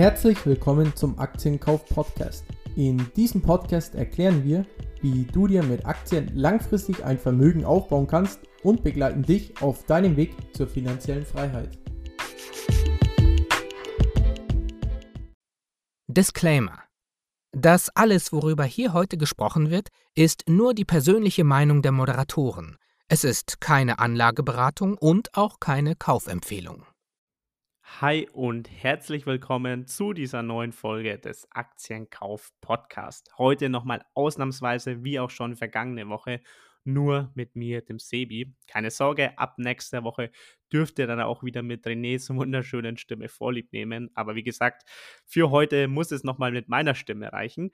Herzlich willkommen zum Aktienkauf Podcast. In diesem Podcast erklären wir, wie du dir mit Aktien langfristig ein Vermögen aufbauen kannst und begleiten dich auf deinem Weg zur finanziellen Freiheit. Disclaimer. Das alles, worüber hier heute gesprochen wird, ist nur die persönliche Meinung der Moderatoren. Es ist keine Anlageberatung und auch keine Kaufempfehlung. Hi und herzlich willkommen zu dieser neuen Folge des Aktienkauf Podcast. Heute nochmal ausnahmsweise, wie auch schon vergangene Woche, nur mit mir, dem Sebi. Keine Sorge, ab nächster Woche dürft ihr dann auch wieder mit Renés wunderschönen Stimme vorlieb nehmen. Aber wie gesagt, für heute muss es nochmal mit meiner Stimme reichen.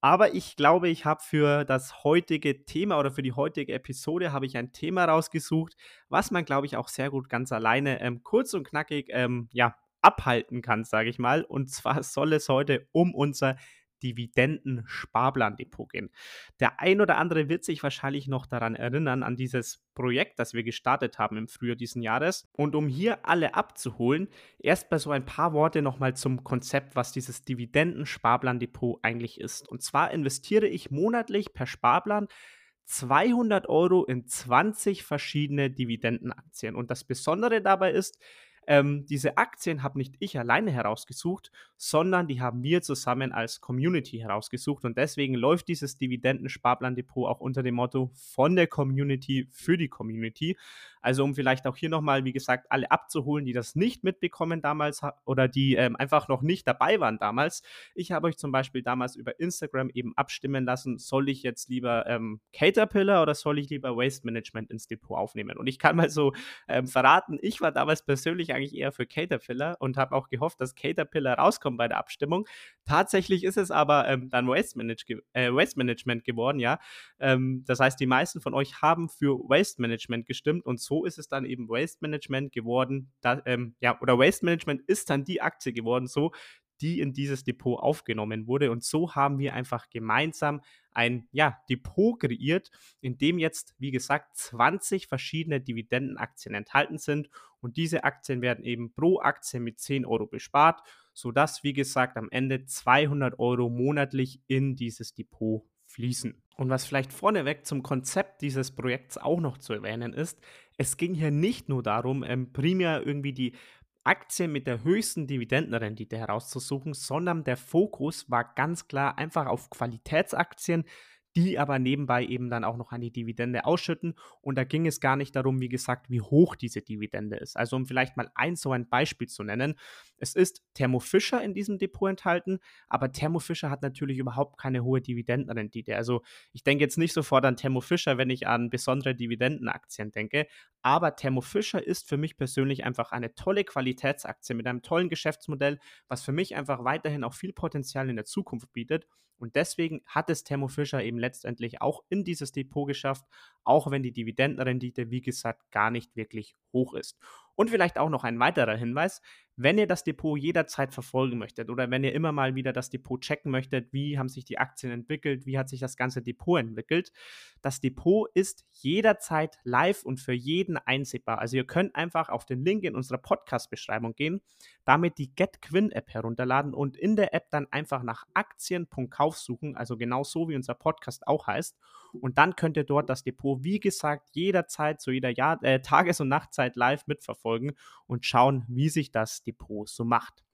Aber ich glaube, ich habe für das heutige Thema oder für die heutige Episode habe ich ein Thema rausgesucht, was man, glaube ich, auch sehr gut ganz alleine ähm, kurz und knackig ähm, ja, abhalten kann, sage ich mal. Und zwar soll es heute um unser Dividenden-Sparplandepot gehen. Der ein oder andere wird sich wahrscheinlich noch daran erinnern, an dieses Projekt, das wir gestartet haben im Frühjahr diesen Jahres. Und um hier alle abzuholen, erst mal so ein paar Worte nochmal zum Konzept, was dieses Dividenden-Sparplandepot eigentlich ist. Und zwar investiere ich monatlich per Sparplan 200 Euro in 20 verschiedene Dividendenaktien. Und das Besondere dabei ist, ähm, diese Aktien habe nicht ich alleine herausgesucht, sondern die haben wir zusammen als Community herausgesucht. Und deswegen läuft dieses Dividenden-Sparplan-Depot auch unter dem Motto von der Community für die Community. Also um vielleicht auch hier nochmal, wie gesagt, alle abzuholen, die das nicht mitbekommen damals oder die ähm, einfach noch nicht dabei waren damals. Ich habe euch zum Beispiel damals über Instagram eben abstimmen lassen, soll ich jetzt lieber ähm, Caterpillar oder soll ich lieber Waste Management ins Depot aufnehmen? Und ich kann mal so ähm, verraten, ich war damals persönlich eigentlich eher für Caterpillar und habe auch gehofft, dass Caterpillar rauskommt bei der Abstimmung. Tatsächlich ist es aber ähm, dann Waste, Manage äh, Waste, Management geworden, ja. Ähm, das heißt, die meisten von euch haben für Waste Management gestimmt und so ist es dann eben Waste Management geworden, da, ähm, ja, oder Waste Management ist dann die Aktie geworden, so, die in dieses Depot aufgenommen wurde. Und so haben wir einfach gemeinsam ein ja, Depot kreiert, in dem jetzt, wie gesagt, 20 verschiedene Dividendenaktien enthalten sind. Und diese Aktien werden eben pro Aktie mit 10 Euro bespart, sodass, wie gesagt, am Ende 200 Euro monatlich in dieses Depot fließen. Und was vielleicht vorneweg zum Konzept dieses Projekts auch noch zu erwähnen ist, es ging hier nicht nur darum, ähm, primär irgendwie die Aktien mit der höchsten Dividendenrendite herauszusuchen, sondern der Fokus war ganz klar einfach auf Qualitätsaktien, die aber nebenbei eben dann auch noch eine Dividende ausschütten. Und da ging es gar nicht darum, wie gesagt, wie hoch diese Dividende ist. Also um vielleicht mal ein so ein Beispiel zu nennen. Es ist Thermo Fischer in diesem Depot enthalten, aber Thermo Fischer hat natürlich überhaupt keine hohe Dividendenrendite. Also ich denke jetzt nicht sofort an Thermo Fischer, wenn ich an besondere Dividendenaktien denke, aber Thermo Fischer ist für mich persönlich einfach eine tolle Qualitätsaktie mit einem tollen Geschäftsmodell, was für mich einfach weiterhin auch viel Potenzial in der Zukunft bietet. Und deswegen hat es Thermo Fischer eben letztendlich auch in dieses Depot geschafft, auch wenn die Dividendenrendite, wie gesagt, gar nicht wirklich hoch ist. Und vielleicht auch noch ein weiterer Hinweis, wenn ihr das Depot jederzeit verfolgen möchtet oder wenn ihr immer mal wieder das Depot checken möchtet, wie haben sich die Aktien entwickelt, wie hat sich das ganze Depot entwickelt, das Depot ist jederzeit live und für jeden einsehbar. Also ihr könnt einfach auf den Link in unserer Podcast-Beschreibung gehen, damit die GetQuinn-App herunterladen und in der App dann einfach nach Aktien.kauf suchen, also genau so wie unser Podcast auch heißt. Und dann könnt ihr dort das Depot, wie gesagt, jederzeit zu jeder Jahr äh, Tages- und Nachtzeit live mitverfolgen und schauen, wie sich das Depot so macht.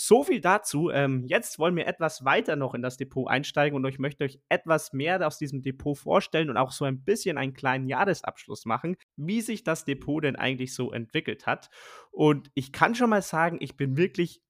So viel dazu. Ähm, jetzt wollen wir etwas weiter noch in das Depot einsteigen und ich möchte euch etwas mehr aus diesem Depot vorstellen und auch so ein bisschen einen kleinen Jahresabschluss machen, wie sich das Depot denn eigentlich so entwickelt hat. Und ich kann schon mal sagen, ich bin wirklich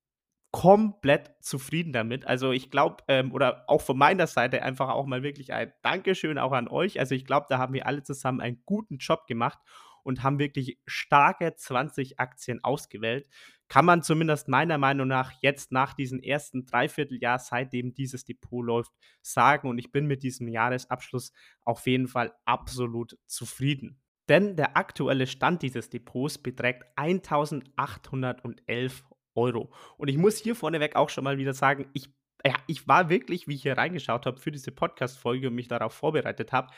komplett zufrieden damit. Also ich glaube, ähm, oder auch von meiner Seite einfach auch mal wirklich ein Dankeschön auch an euch. Also ich glaube, da haben wir alle zusammen einen guten Job gemacht und haben wirklich starke 20 Aktien ausgewählt. Kann man zumindest meiner Meinung nach jetzt nach diesem ersten Dreivierteljahr, seitdem dieses Depot läuft, sagen. Und ich bin mit diesem Jahresabschluss auf jeden Fall absolut zufrieden. Denn der aktuelle Stand dieses Depots beträgt 1811 Euro. Und ich muss hier vorneweg auch schon mal wieder sagen, ich, ja, ich war wirklich, wie ich hier reingeschaut habe für diese Podcast-Folge und mich darauf vorbereitet habe,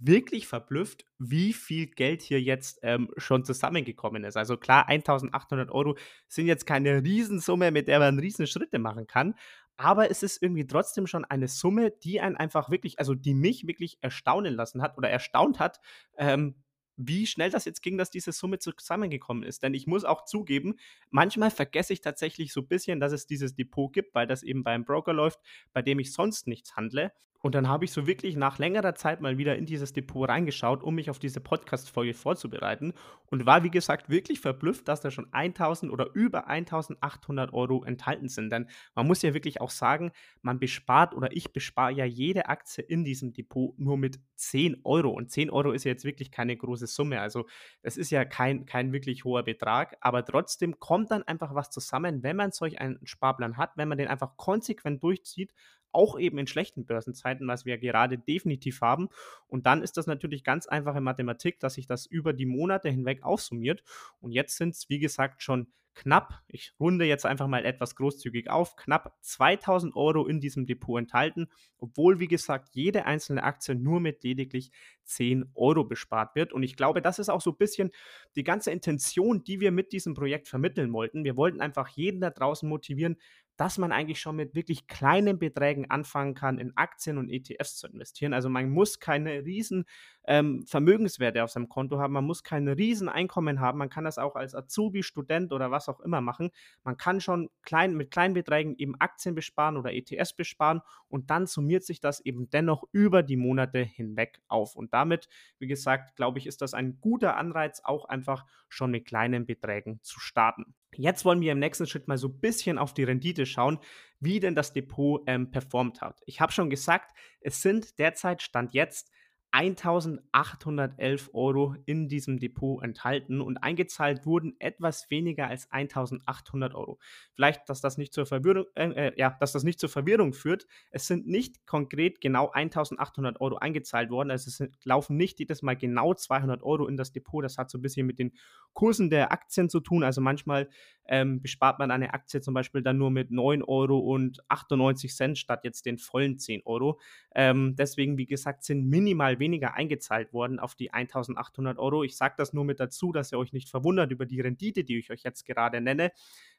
wirklich verblüfft, wie viel Geld hier jetzt ähm, schon zusammengekommen ist. Also klar, 1800 Euro sind jetzt keine Riesensumme, mit der man Riesenschritte machen kann, aber es ist irgendwie trotzdem schon eine Summe, die einen einfach wirklich, also die mich wirklich erstaunen lassen hat oder erstaunt hat, ähm, wie schnell das jetzt ging, dass diese Summe zusammengekommen ist. Denn ich muss auch zugeben, manchmal vergesse ich tatsächlich so ein bisschen, dass es dieses Depot gibt, weil das eben beim Broker läuft, bei dem ich sonst nichts handle. Und dann habe ich so wirklich nach längerer Zeit mal wieder in dieses Depot reingeschaut, um mich auf diese Podcast-Folge vorzubereiten und war, wie gesagt, wirklich verblüfft, dass da schon 1000 oder über 1800 Euro enthalten sind. Denn man muss ja wirklich auch sagen, man bespart oder ich bespare ja jede Aktie in diesem Depot nur mit 10 Euro. Und 10 Euro ist ja jetzt wirklich keine große Summe. Also, es ist ja kein, kein wirklich hoher Betrag, aber trotzdem kommt dann einfach was zusammen, wenn man solch einen Sparplan hat, wenn man den einfach konsequent durchzieht auch eben in schlechten Börsenzeiten, was wir gerade definitiv haben. Und dann ist das natürlich ganz einfache Mathematik, dass sich das über die Monate hinweg aufsummiert. Und jetzt sind es, wie gesagt, schon knapp, ich runde jetzt einfach mal etwas großzügig auf, knapp 2000 Euro in diesem Depot enthalten, obwohl, wie gesagt, jede einzelne Aktie nur mit lediglich 10 Euro bespart wird. Und ich glaube, das ist auch so ein bisschen die ganze Intention, die wir mit diesem Projekt vermitteln wollten. Wir wollten einfach jeden da draußen motivieren, dass man eigentlich schon mit wirklich kleinen Beträgen anfangen kann, in Aktien und ETFs zu investieren. Also man muss keine riesen ähm, Vermögenswerte auf seinem Konto haben, man muss kein riesen Einkommen haben, man kann das auch als Azubi, Student oder was auch immer machen. Man kann schon klein, mit kleinen Beträgen eben Aktien besparen oder ETFs besparen und dann summiert sich das eben dennoch über die Monate hinweg auf. Und damit, wie gesagt, glaube ich, ist das ein guter Anreiz, auch einfach schon mit kleinen Beträgen zu starten. Jetzt wollen wir im nächsten Schritt mal so ein bisschen auf die Rendite schauen, wie denn das Depot ähm, performt hat. Ich habe schon gesagt, es sind derzeit Stand jetzt 1811 Euro in diesem Depot enthalten und eingezahlt wurden etwas weniger als 1800 Euro. Vielleicht, dass das nicht zur Verwirrung, äh, äh, ja, dass das nicht zur Verwirrung führt. Es sind nicht konkret genau 1800 Euro eingezahlt worden. Also es sind, laufen nicht jedes Mal genau 200 Euro in das Depot. Das hat so ein bisschen mit den Kursen der Aktien zu tun. Also manchmal ähm, bespart man eine Aktie zum Beispiel dann nur mit 9 Euro und 98 Cent statt jetzt den vollen 10 Euro. Ähm, deswegen, wie gesagt, sind minimal weniger eingezahlt worden auf die 1800 Euro. Ich sage das nur mit dazu, dass ihr euch nicht verwundert über die Rendite, die ich euch jetzt gerade nenne,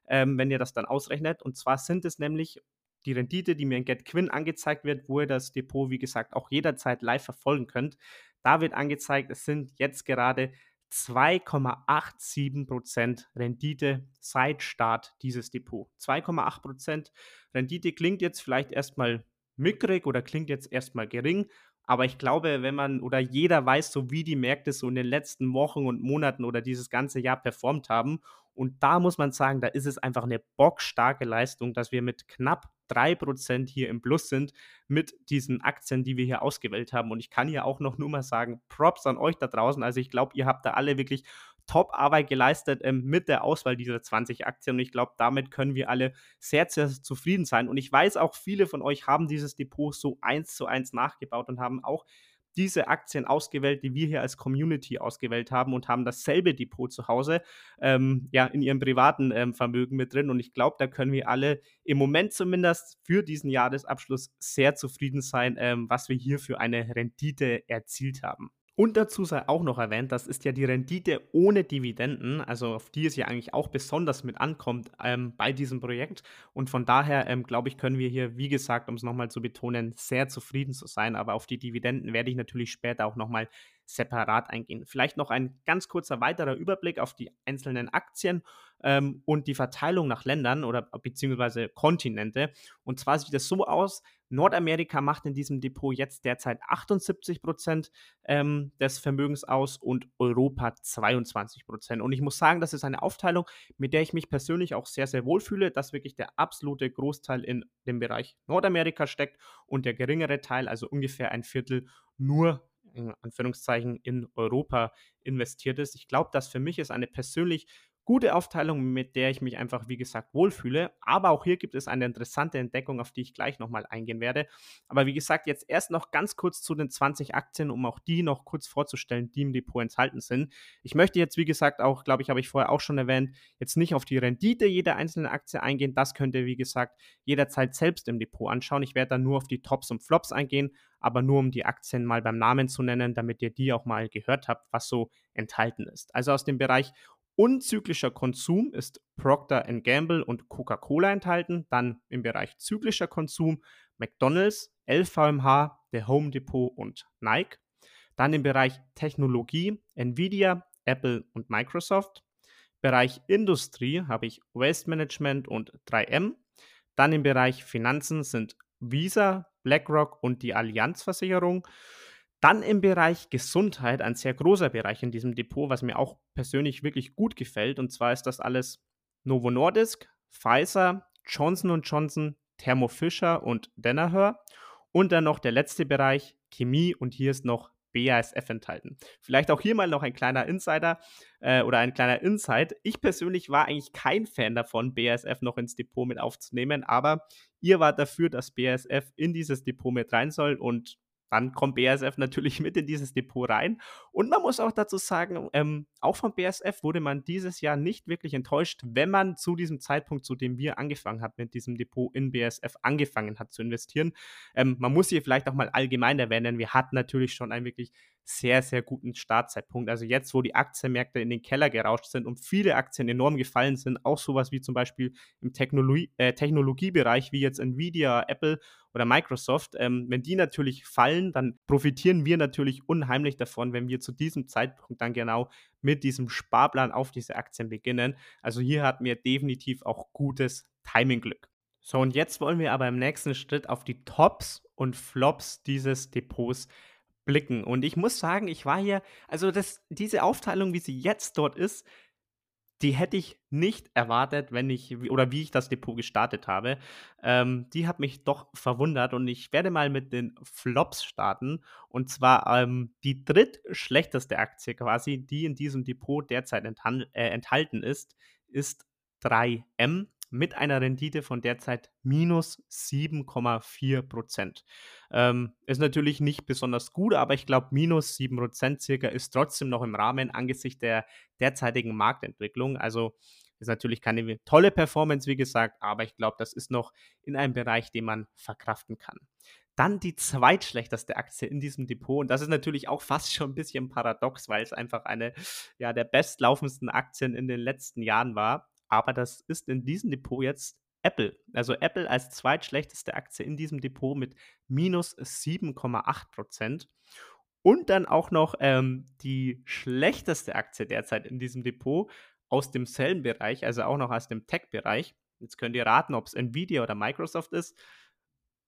ähm, wenn ihr das dann ausrechnet. Und zwar sind es nämlich die Rendite, die mir in GetQuinn angezeigt wird, wo ihr das Depot, wie gesagt, auch jederzeit live verfolgen könnt. Da wird angezeigt, es sind jetzt gerade 2,87% Rendite seit Start dieses Depot. 2,8% Rendite klingt jetzt vielleicht erstmal mickrig oder klingt jetzt erstmal gering, aber ich glaube, wenn man oder jeder weiß, so wie die Märkte so in den letzten Wochen und Monaten oder dieses ganze Jahr performt haben. Und da muss man sagen, da ist es einfach eine bockstarke Leistung, dass wir mit knapp 3% hier im Plus sind mit diesen Aktien, die wir hier ausgewählt haben. Und ich kann hier auch noch nur mal sagen, Props an euch da draußen. Also ich glaube, ihr habt da alle wirklich Top-Arbeit geleistet ähm, mit der Auswahl dieser 20 Aktien. Und ich glaube, damit können wir alle sehr, sehr zufrieden sein. Und ich weiß auch, viele von euch haben dieses Depot so eins zu eins nachgebaut und haben auch diese Aktien ausgewählt, die wir hier als Community ausgewählt haben und haben dasselbe Depot zu Hause, ähm, ja, in ihrem privaten ähm, Vermögen mit drin. Und ich glaube, da können wir alle im Moment zumindest für diesen Jahresabschluss sehr zufrieden sein, ähm, was wir hier für eine Rendite erzielt haben. Und dazu sei auch noch erwähnt, das ist ja die Rendite ohne Dividenden, also auf die es ja eigentlich auch besonders mit ankommt ähm, bei diesem Projekt. Und von daher, ähm, glaube ich, können wir hier, wie gesagt, um es nochmal zu betonen, sehr zufrieden zu sein. Aber auf die Dividenden werde ich natürlich später auch nochmal separat eingehen. Vielleicht noch ein ganz kurzer weiterer Überblick auf die einzelnen Aktien ähm, und die Verteilung nach Ländern oder beziehungsweise Kontinente. Und zwar sieht es so aus, Nordamerika macht in diesem Depot jetzt derzeit 78 Prozent ähm, des Vermögens aus und Europa 22 Prozent. Und ich muss sagen, das ist eine Aufteilung, mit der ich mich persönlich auch sehr, sehr wohl fühle, dass wirklich der absolute Großteil in dem Bereich Nordamerika steckt und der geringere Teil, also ungefähr ein Viertel, nur in Anführungszeichen in Europa investiert ist. Ich glaube, das für mich ist eine persönlich gute Aufteilung, mit der ich mich einfach, wie gesagt, wohlfühle. Aber auch hier gibt es eine interessante Entdeckung, auf die ich gleich nochmal eingehen werde. Aber wie gesagt, jetzt erst noch ganz kurz zu den 20 Aktien, um auch die noch kurz vorzustellen, die im Depot enthalten sind. Ich möchte jetzt, wie gesagt, auch, glaube ich, habe ich vorher auch schon erwähnt, jetzt nicht auf die Rendite jeder einzelnen Aktie eingehen. Das könnt ihr, wie gesagt, jederzeit selbst im Depot anschauen. Ich werde dann nur auf die Tops und Flops eingehen, aber nur um die Aktien mal beim Namen zu nennen, damit ihr die auch mal gehört habt, was so enthalten ist. Also aus dem Bereich Unzyklischer Konsum ist Procter Gamble und Coca-Cola enthalten. Dann im Bereich zyklischer Konsum McDonald's, LVMH, der Home Depot und Nike. Dann im Bereich Technologie Nvidia, Apple und Microsoft. Bereich Industrie habe ich Waste Management und 3M. Dann im Bereich Finanzen sind Visa, BlackRock und die Allianzversicherung. Dann im Bereich Gesundheit, ein sehr großer Bereich in diesem Depot, was mir auch persönlich wirklich gut gefällt. Und zwar ist das alles Novo Nordisk, Pfizer, Johnson Johnson, Thermo Fisher und Danaher. Und dann noch der letzte Bereich, Chemie. Und hier ist noch BASF enthalten. Vielleicht auch hier mal noch ein kleiner Insider äh, oder ein kleiner Insight. Ich persönlich war eigentlich kein Fan davon, BASF noch ins Depot mit aufzunehmen, aber ihr wart dafür, dass BASF in dieses Depot mit rein soll und dann kommt BASF natürlich mit in dieses Depot rein. Und man muss auch dazu sagen, ähm, auch von BASF wurde man dieses Jahr nicht wirklich enttäuscht, wenn man zu diesem Zeitpunkt, zu dem wir angefangen haben, mit diesem Depot in BASF angefangen hat zu investieren. Ähm, man muss hier vielleicht auch mal allgemein erwähnen, wir hatten natürlich schon einen wirklich sehr, sehr guten Startzeitpunkt. Also jetzt, wo die Aktienmärkte in den Keller gerauscht sind und viele Aktien enorm gefallen sind, auch sowas wie zum Beispiel im Technologie, äh, Technologiebereich, wie jetzt Nvidia, Apple oder Microsoft, ähm, wenn die natürlich fallen, dann profitieren wir natürlich unheimlich davon, wenn wir zu diesem Zeitpunkt dann genau mit diesem Sparplan auf diese Aktien beginnen. Also hier hatten wir definitiv auch gutes Timingglück. So, und jetzt wollen wir aber im nächsten Schritt auf die Tops und Flops dieses Depots blicken. Und ich muss sagen, ich war hier, also das, diese Aufteilung, wie sie jetzt dort ist, die hätte ich nicht erwartet, wenn ich oder wie ich das Depot gestartet habe. Ähm, die hat mich doch verwundert und ich werde mal mit den Flops starten. Und zwar ähm, die drittschlechteste Aktie quasi, die in diesem Depot derzeit äh, enthalten ist, ist 3M mit einer Rendite von derzeit minus 7,4 Prozent. Ähm, ist natürlich nicht besonders gut, aber ich glaube, minus 7 Prozent circa ist trotzdem noch im Rahmen angesichts der derzeitigen Marktentwicklung. Also ist natürlich keine tolle Performance, wie gesagt, aber ich glaube, das ist noch in einem Bereich, den man verkraften kann. Dann die zweitschlechteste Aktie in diesem Depot. Und das ist natürlich auch fast schon ein bisschen paradox, weil es einfach eine ja, der bestlaufendsten Aktien in den letzten Jahren war aber das ist in diesem Depot jetzt Apple. Also Apple als zweitschlechteste Aktie in diesem Depot mit minus 7,8 Prozent. Und dann auch noch ähm, die schlechteste Aktie derzeit in diesem Depot aus demselben Bereich, also auch noch aus dem Tech-Bereich. Jetzt könnt ihr raten, ob es Nvidia oder Microsoft ist.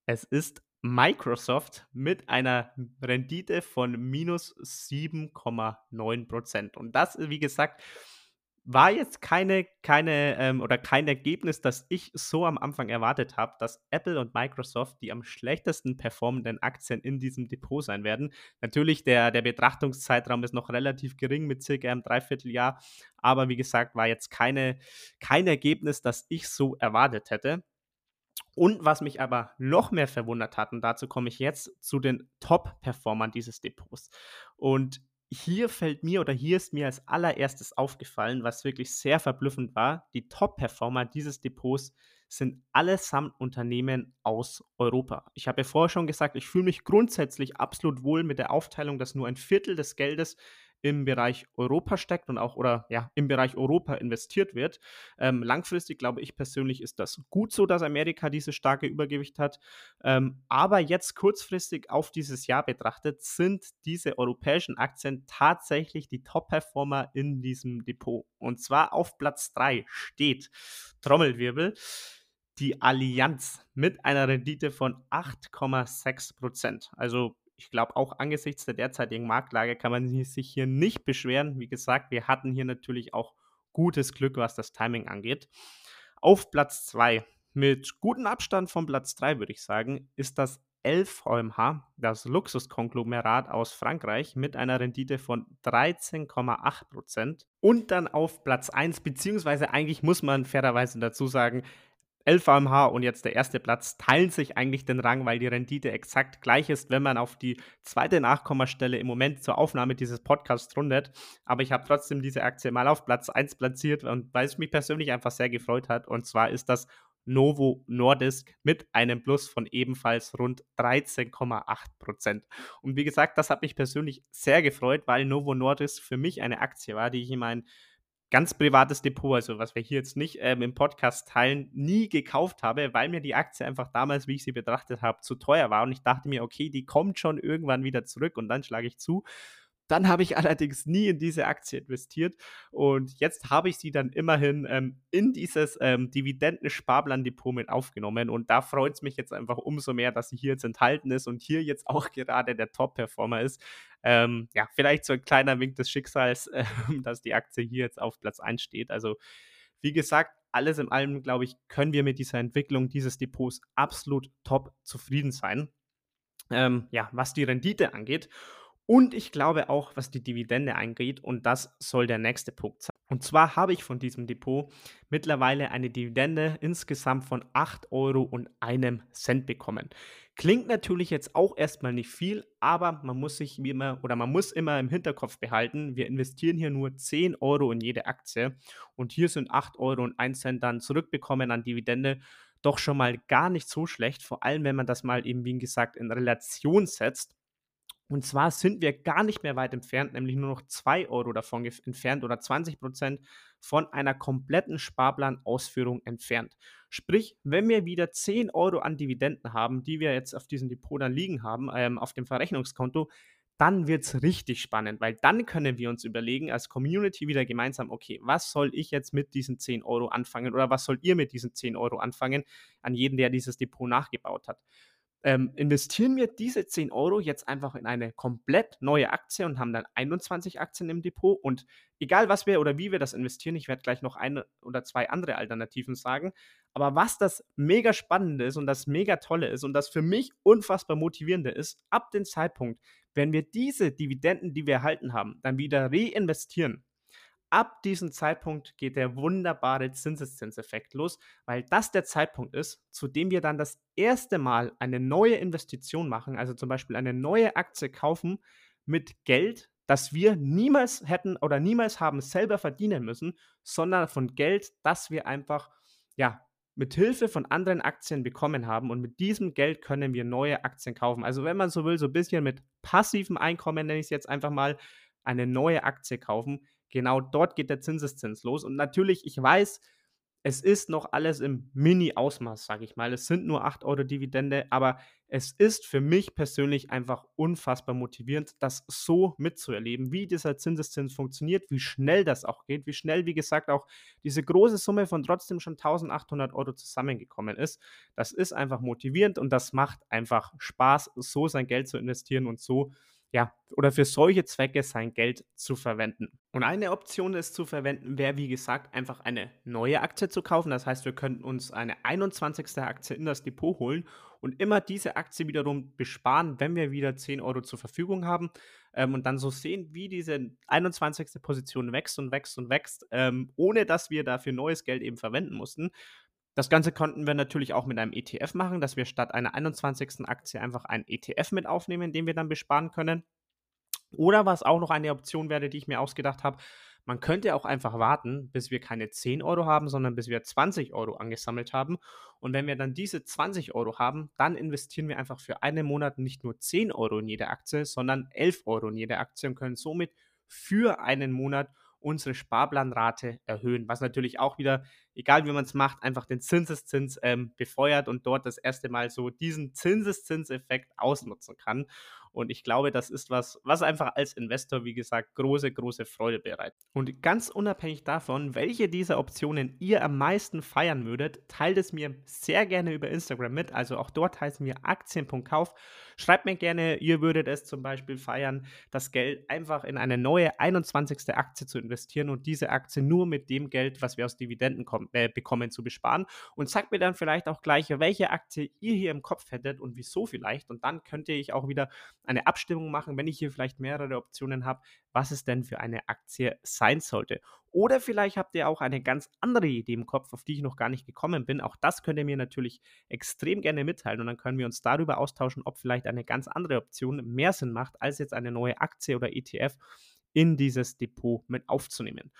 Es ist Microsoft mit einer Rendite von minus 7,9 Prozent. Und das, wie gesagt, war jetzt keine, keine ähm, oder kein Ergebnis, das ich so am Anfang erwartet habe, dass Apple und Microsoft die am schlechtesten performenden Aktien in diesem Depot sein werden. Natürlich, der, der Betrachtungszeitraum ist noch relativ gering mit circa einem Dreivierteljahr, aber wie gesagt, war jetzt keine, kein Ergebnis, das ich so erwartet hätte. Und was mich aber noch mehr verwundert hat, und dazu komme ich jetzt zu den Top-Performern dieses Depots. Und hier fällt mir oder hier ist mir als allererstes aufgefallen, was wirklich sehr verblüffend war. Die Top-Performer dieses Depots sind allesamt Unternehmen aus Europa. Ich habe ja vorher schon gesagt, ich fühle mich grundsätzlich absolut wohl mit der Aufteilung, dass nur ein Viertel des Geldes im Bereich Europa steckt und auch oder ja im Bereich Europa investiert wird. Ähm, langfristig glaube ich persönlich ist das gut so, dass Amerika dieses starke Übergewicht hat. Ähm, aber jetzt kurzfristig auf dieses Jahr betrachtet sind diese europäischen Aktien tatsächlich die Top-Performer in diesem Depot. Und zwar auf Platz 3 steht Trommelwirbel die Allianz mit einer Rendite von 8,6 Prozent. Also ich glaube, auch angesichts der derzeitigen Marktlage kann man sich hier nicht beschweren. Wie gesagt, wir hatten hier natürlich auch gutes Glück, was das Timing angeht. Auf Platz 2, mit gutem Abstand von Platz 3, würde ich sagen, ist das LVMH, das Luxuskonglomerat aus Frankreich, mit einer Rendite von 13,8%. Und dann auf Platz 1, beziehungsweise eigentlich muss man fairerweise dazu sagen, LVMH und jetzt der erste Platz teilen sich eigentlich den Rang, weil die Rendite exakt gleich ist, wenn man auf die zweite Nachkommastelle im Moment zur Aufnahme dieses Podcasts rundet. Aber ich habe trotzdem diese Aktie mal auf Platz 1 platziert und weil es mich persönlich einfach sehr gefreut hat. Und zwar ist das Novo Nordisk mit einem Plus von ebenfalls rund 13,8 Prozent. Und wie gesagt, das hat mich persönlich sehr gefreut, weil Novo Nordisk für mich eine Aktie war, die ich in meinen ganz privates Depot, also was wir hier jetzt nicht ähm, im Podcast teilen, nie gekauft habe, weil mir die Aktie einfach damals, wie ich sie betrachtet habe, zu teuer war. Und ich dachte mir, okay, die kommt schon irgendwann wieder zurück und dann schlage ich zu. Dann habe ich allerdings nie in diese Aktie investiert und jetzt habe ich sie dann immerhin ähm, in dieses ähm, Dividenden-Sparplan-Depot mit aufgenommen und da freut es mich jetzt einfach umso mehr, dass sie hier jetzt enthalten ist und hier jetzt auch gerade der Top-Performer ist. Ähm, ja, vielleicht so ein kleiner Wink des Schicksals, äh, dass die Aktie hier jetzt auf Platz 1 steht. Also, wie gesagt, alles in allem, glaube ich, können wir mit dieser Entwicklung dieses Depots absolut top zufrieden sein. Ähm, ja, was die Rendite angeht. Und ich glaube auch, was die Dividende angeht, und das soll der nächste Punkt sein. Und zwar habe ich von diesem Depot mittlerweile eine Dividende insgesamt von 8 Euro und einem Cent bekommen. Klingt natürlich jetzt auch erstmal nicht viel, aber man muss sich immer oder man muss immer im Hinterkopf behalten, wir investieren hier nur 10 Euro in jede Aktie und hier sind 8 Euro und 1 Cent dann zurückbekommen an Dividende. Doch schon mal gar nicht so schlecht, vor allem wenn man das mal eben, wie gesagt, in Relation setzt und zwar sind wir gar nicht mehr weit entfernt, nämlich nur noch 2 Euro davon entfernt oder 20 Prozent von einer kompletten Sparplanausführung entfernt. Sprich, wenn wir wieder 10 Euro an Dividenden haben, die wir jetzt auf diesem Depot dann liegen haben, ähm, auf dem Verrechnungskonto, dann wird es richtig spannend, weil dann können wir uns überlegen, als Community wieder gemeinsam, okay, was soll ich jetzt mit diesen 10 Euro anfangen oder was sollt ihr mit diesen 10 Euro anfangen an jeden, der dieses Depot nachgebaut hat ähm, investieren wir diese 10 Euro jetzt einfach in eine komplett neue Aktie und haben dann 21 Aktien im Depot. Und egal was wir oder wie wir das investieren, ich werde gleich noch eine oder zwei andere Alternativen sagen. Aber was das mega spannende ist und das mega tolle ist und das für mich unfassbar motivierende ist, ab dem Zeitpunkt, wenn wir diese Dividenden, die wir erhalten haben, dann wieder reinvestieren, ab diesem Zeitpunkt geht der wunderbare Zinseszinseffekt los, weil das der Zeitpunkt ist, zu dem wir dann das erste Mal eine neue Investition machen, also zum Beispiel eine neue Aktie kaufen mit Geld, das wir niemals hätten oder niemals haben selber verdienen müssen, sondern von Geld, das wir einfach, ja, mit Hilfe von anderen Aktien bekommen haben und mit diesem Geld können wir neue Aktien kaufen. Also wenn man so will, so ein bisschen mit passivem Einkommen, nenne ich es jetzt einfach mal, eine neue Aktie kaufen, genau dort geht der Zinseszins los. Und natürlich, ich weiß, es ist noch alles im Mini-Ausmaß, sage ich mal. Es sind nur 8 Euro Dividende, aber es ist für mich persönlich einfach unfassbar motivierend, das so mitzuerleben, wie dieser Zinseszins funktioniert, wie schnell das auch geht, wie schnell, wie gesagt, auch diese große Summe von trotzdem schon 1800 Euro zusammengekommen ist. Das ist einfach motivierend und das macht einfach Spaß, so sein Geld zu investieren und so ja, oder für solche Zwecke sein Geld zu verwenden. Und eine Option, es zu verwenden, wäre, wie gesagt, einfach eine neue Aktie zu kaufen. Das heißt, wir könnten uns eine 21. Aktie in das Depot holen und immer diese Aktie wiederum besparen, wenn wir wieder 10 Euro zur Verfügung haben ähm, und dann so sehen, wie diese 21. Position wächst und wächst und wächst, ähm, ohne dass wir dafür neues Geld eben verwenden mussten. Das Ganze konnten wir natürlich auch mit einem ETF machen, dass wir statt einer 21. Aktie einfach einen ETF mit aufnehmen, den wir dann besparen können. Oder was auch noch eine Option wäre, die ich mir ausgedacht habe, man könnte auch einfach warten, bis wir keine 10 Euro haben, sondern bis wir 20 Euro angesammelt haben. Und wenn wir dann diese 20 Euro haben, dann investieren wir einfach für einen Monat nicht nur 10 Euro in jede Aktie, sondern 11 Euro in jede Aktie und können somit für einen Monat unsere Sparplanrate erhöhen, was natürlich auch wieder, egal wie man es macht, einfach den Zinseszins ähm, befeuert und dort das erste Mal so diesen Zinseszinseffekt ausnutzen kann. Und ich glaube, das ist was, was einfach als Investor, wie gesagt, große, große Freude bereitet. Und ganz unabhängig davon, welche dieser Optionen ihr am meisten feiern würdet, teilt es mir sehr gerne über Instagram mit. Also auch dort heißt mir Aktien.kauf. Schreibt mir gerne, ihr würdet es zum Beispiel feiern, das Geld einfach in eine neue 21. Aktie zu investieren und diese Aktie nur mit dem Geld, was wir aus Dividenden äh, bekommen, zu besparen. Und sagt mir dann vielleicht auch gleich, welche Aktie ihr hier im Kopf hättet und wieso vielleicht. Und dann könnte ich auch wieder eine Abstimmung machen, wenn ich hier vielleicht mehrere Optionen habe, was es denn für eine Aktie sein sollte. Oder vielleicht habt ihr auch eine ganz andere Idee im Kopf, auf die ich noch gar nicht gekommen bin. Auch das könnt ihr mir natürlich extrem gerne mitteilen und dann können wir uns darüber austauschen, ob vielleicht eine ganz andere Option mehr Sinn macht, als jetzt eine neue Aktie oder ETF in dieses Depot mit aufzunehmen.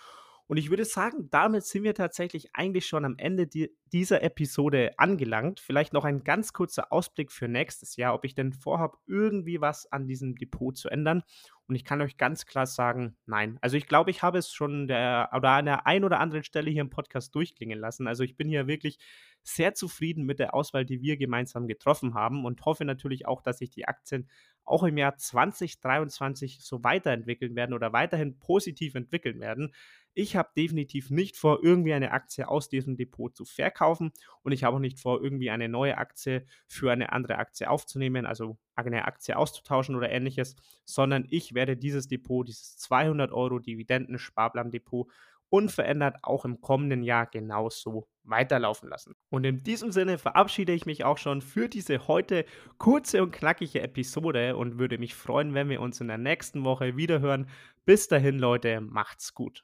Und ich würde sagen, damit sind wir tatsächlich eigentlich schon am Ende die, dieser Episode angelangt. Vielleicht noch ein ganz kurzer Ausblick für nächstes Jahr, ob ich denn vorhabe, irgendwie was an diesem Depot zu ändern. Und ich kann euch ganz klar sagen, nein. Also ich glaube, ich habe es schon der, oder an der einen oder anderen Stelle hier im Podcast durchklingen lassen. Also ich bin hier wirklich sehr zufrieden mit der Auswahl, die wir gemeinsam getroffen haben und hoffe natürlich auch, dass sich die Aktien auch im Jahr 2023 so weiterentwickeln werden oder weiterhin positiv entwickeln werden. Ich habe definitiv nicht vor, irgendwie eine Aktie aus diesem Depot zu verkaufen und ich habe auch nicht vor, irgendwie eine neue Aktie für eine andere Aktie aufzunehmen, also eine Aktie auszutauschen oder ähnliches, sondern ich werde dieses Depot, dieses 200 Euro Dividenden-Sparplan-Depot unverändert auch im kommenden Jahr genauso weiterlaufen lassen. Und in diesem Sinne verabschiede ich mich auch schon für diese heute kurze und knackige Episode und würde mich freuen, wenn wir uns in der nächsten Woche wiederhören. Bis dahin, Leute, macht's gut.